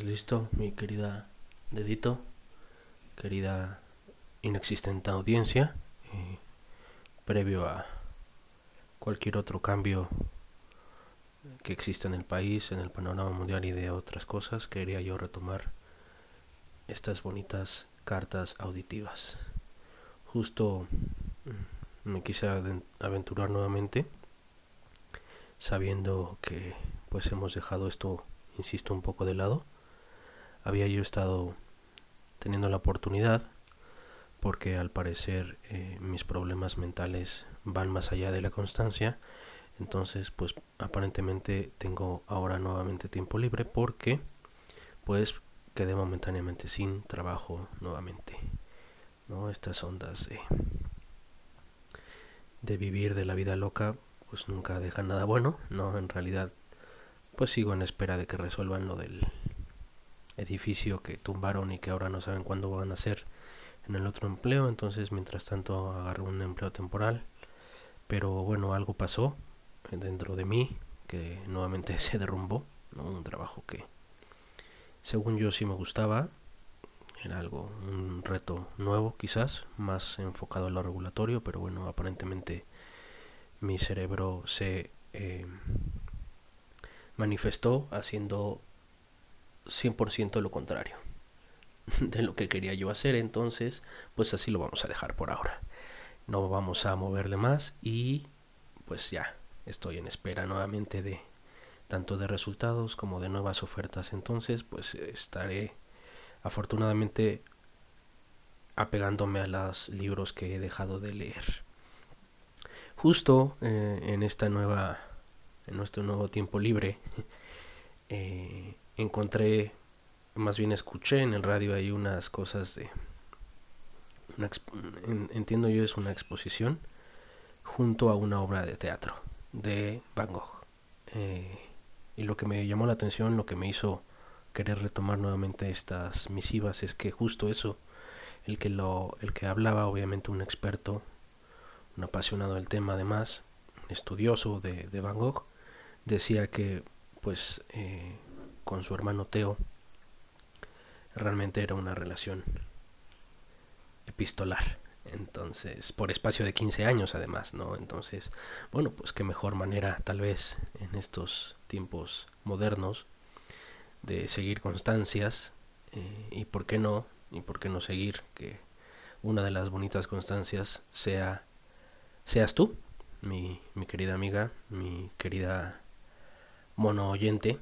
Pues listo, mi querida dedito, querida inexistente audiencia, eh, previo a cualquier otro cambio que exista en el país, en el panorama mundial y de otras cosas, quería yo retomar estas bonitas cartas auditivas. Justo mm, me quise aventurar nuevamente, sabiendo que pues hemos dejado esto, insisto, un poco de lado había yo estado teniendo la oportunidad porque al parecer eh, mis problemas mentales van más allá de la constancia. Entonces pues aparentemente tengo ahora nuevamente tiempo libre porque pues quedé momentáneamente sin trabajo nuevamente no estas ondas de, de vivir de la vida loca pues nunca dejan nada bueno no en realidad pues sigo en espera de que resuelvan lo del edificio que tumbaron y que ahora no saben cuándo van a hacer en el otro empleo. Entonces, mientras tanto, agarré un empleo temporal. Pero bueno, algo pasó dentro de mí que nuevamente se derrumbó. Un trabajo que, según yo, sí me gustaba. Era algo, un reto nuevo quizás, más enfocado a lo regulatorio, pero bueno, aparentemente mi cerebro se eh, manifestó haciendo 100% lo contrario de lo que quería yo hacer, entonces pues así lo vamos a dejar por ahora. No vamos a moverle más y pues ya estoy en espera nuevamente de tanto de resultados como de nuevas ofertas, entonces pues estaré afortunadamente apegándome a los libros que he dejado de leer. Justo eh, en esta nueva en nuestro nuevo tiempo libre eh, encontré, más bien escuché en el radio hay unas cosas de, entiendo yo es una exposición junto a una obra de teatro de Van Gogh. Eh, y lo que me llamó la atención, lo que me hizo querer retomar nuevamente estas misivas es que justo eso, el que lo, el que hablaba, obviamente un experto, un apasionado del tema además, un estudioso de, de Van Gogh, decía que pues eh, con su hermano Teo realmente era una relación epistolar. Entonces, por espacio de 15 años además, ¿no? Entonces, bueno, pues qué mejor manera tal vez en estos tiempos modernos de seguir constancias eh, y por qué no, y por qué no seguir que una de las bonitas constancias sea seas tú, mi, mi querida amiga, mi querida mono oyente,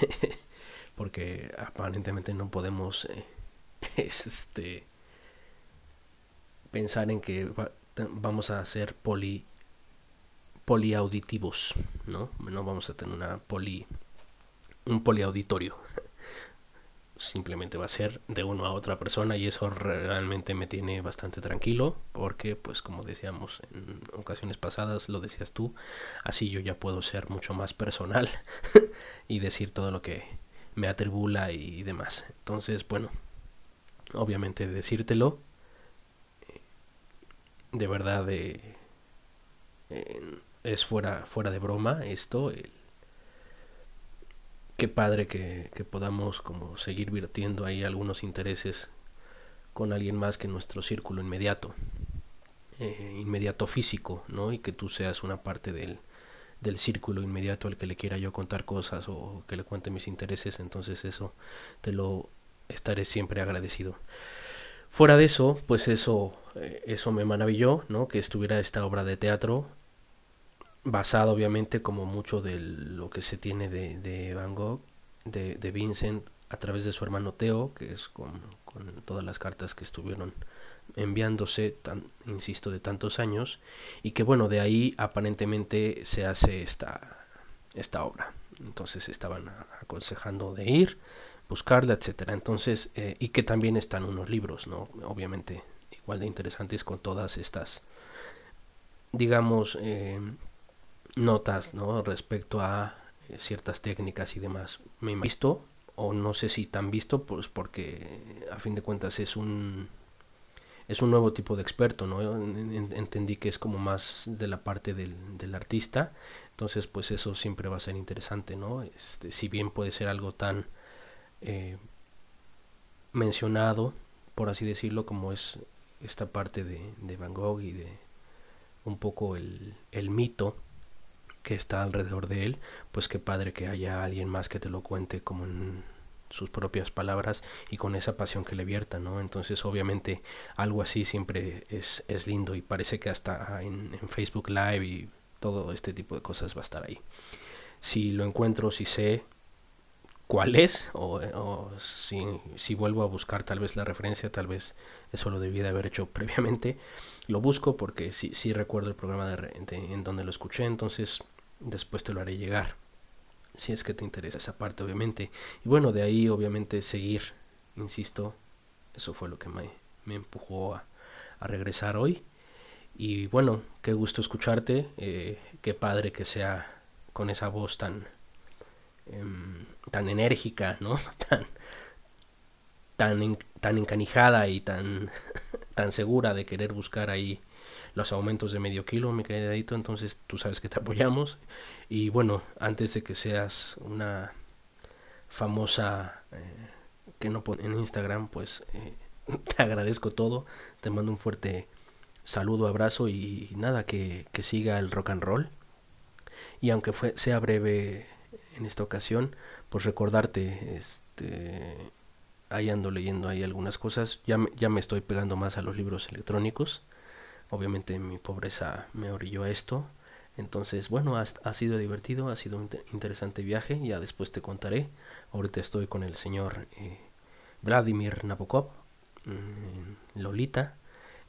porque aparentemente no podemos eh, este pensar en que vamos a ser poli poliauditivos, ¿no? No vamos a tener una poli un poliauditorio. Simplemente va a ser de uno a otra persona y eso realmente me tiene bastante tranquilo porque pues como decíamos en ocasiones pasadas, lo decías tú, así yo ya puedo ser mucho más personal y decir todo lo que me atribula y demás. Entonces, bueno, obviamente decírtelo, eh, de verdad eh, es fuera, fuera de broma esto. Qué padre que, que, podamos como seguir virtiendo ahí algunos intereses con alguien más que nuestro círculo inmediato, eh, inmediato físico, ¿no? Y que tú seas una parte del, del círculo inmediato al que le quiera yo contar cosas o que le cuente mis intereses, entonces eso te lo estaré siempre agradecido. Fuera de eso, pues eso, eh, eso me maravilló, ¿no? Que estuviera esta obra de teatro, basada obviamente como mucho de lo que se tiene de, de Van Gogh, de, de, Vincent, a través de su hermano Teo, que es con, con todas las cartas que estuvieron enviándose, tan, insisto, de tantos años, y que bueno, de ahí aparentemente se hace esta, esta obra. Entonces estaban aconsejando de ir, buscarla, etcétera. Entonces, eh, y que también están unos libros, ¿no? Obviamente, igual de interesantes con todas estas, digamos, eh, notas, ¿no? Respecto a eh, ciertas técnicas y demás. Me visto, o no sé si tan visto, pues porque a fin de cuentas es un es un nuevo tipo de experto, ¿no? Entendí que es como más de la parte del, del artista, entonces pues eso siempre va a ser interesante, ¿no? Este, si bien puede ser algo tan eh, mencionado, por así decirlo, como es esta parte de, de Van Gogh y de un poco el, el mito que está alrededor de él, pues qué padre que haya alguien más que te lo cuente como en sus propias palabras y con esa pasión que le vierta, ¿no? Entonces obviamente algo así siempre es, es lindo y parece que hasta en, en, Facebook Live y todo este tipo de cosas va a estar ahí. Si lo encuentro, si sé cuál es o, si, si, vuelvo a buscar tal vez la referencia, tal vez eso lo debí de haber hecho previamente, lo busco porque sí, sí recuerdo el programa en donde lo escuché, entonces después te lo haré llegar si es que te interesa esa parte obviamente. Y bueno de ahí obviamente seguir insisto eso fue lo que me, me empujó a, a, regresar hoy. Y bueno qué gusto escucharte eh, qué padre que sea con esa voz tan eh, tan enérgica no tan tan, tan encanijada y tan tan segura de querer buscar ahí los aumentos de medio kilo, mi queridito, entonces tú sabes que te apoyamos. Y bueno, antes de que seas una famosa eh, que no en Instagram, pues eh, te agradezco todo, te mando un fuerte saludo, abrazo y nada, que, que siga el rock and roll. Y aunque fue, sea breve en esta ocasión, pues recordarte, este, ahí ando leyendo ahí algunas cosas, ya, ya me estoy pegando más a los libros electrónicos, obviamente mi pobreza me orilló a esto. Entonces, bueno, ha, ha, sido divertido, ha sido un interesante viaje, ya después te contaré. Ahorita estoy con el señor eh, Vladimir Nabokov, mmm, Lolita.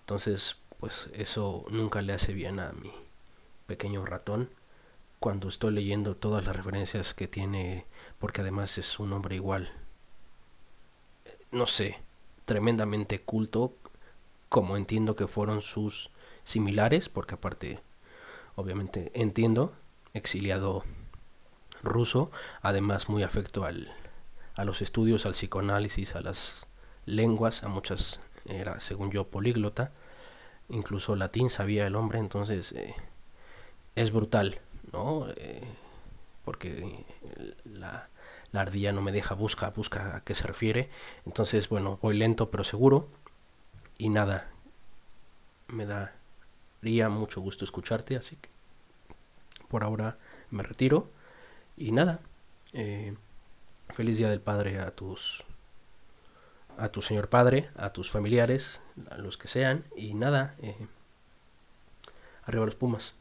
Entonces, pues eso nunca le hace bien a mi pequeño ratón cuando estoy leyendo todas las referencias que tiene, porque además es un hombre igual, no sé, tremendamente culto, como entiendo que fueron sus similares, porque aparte, obviamente entiendo, exiliado ruso, además muy afecto al, a los estudios, al psicoanálisis, a las lenguas, a muchas, era según yo políglota, incluso latín sabía el hombre, entonces eh, es brutal, ¿no? Eh, porque la, la ardilla no me deja, busca, busca a qué se refiere, entonces bueno, voy lento pero seguro, y nada, me daría mucho gusto escucharte, así que por ahora me retiro y nada, eh, feliz día del padre a tus a tu señor padre, a tus familiares, a los que sean y nada, eh, arriba los pumas.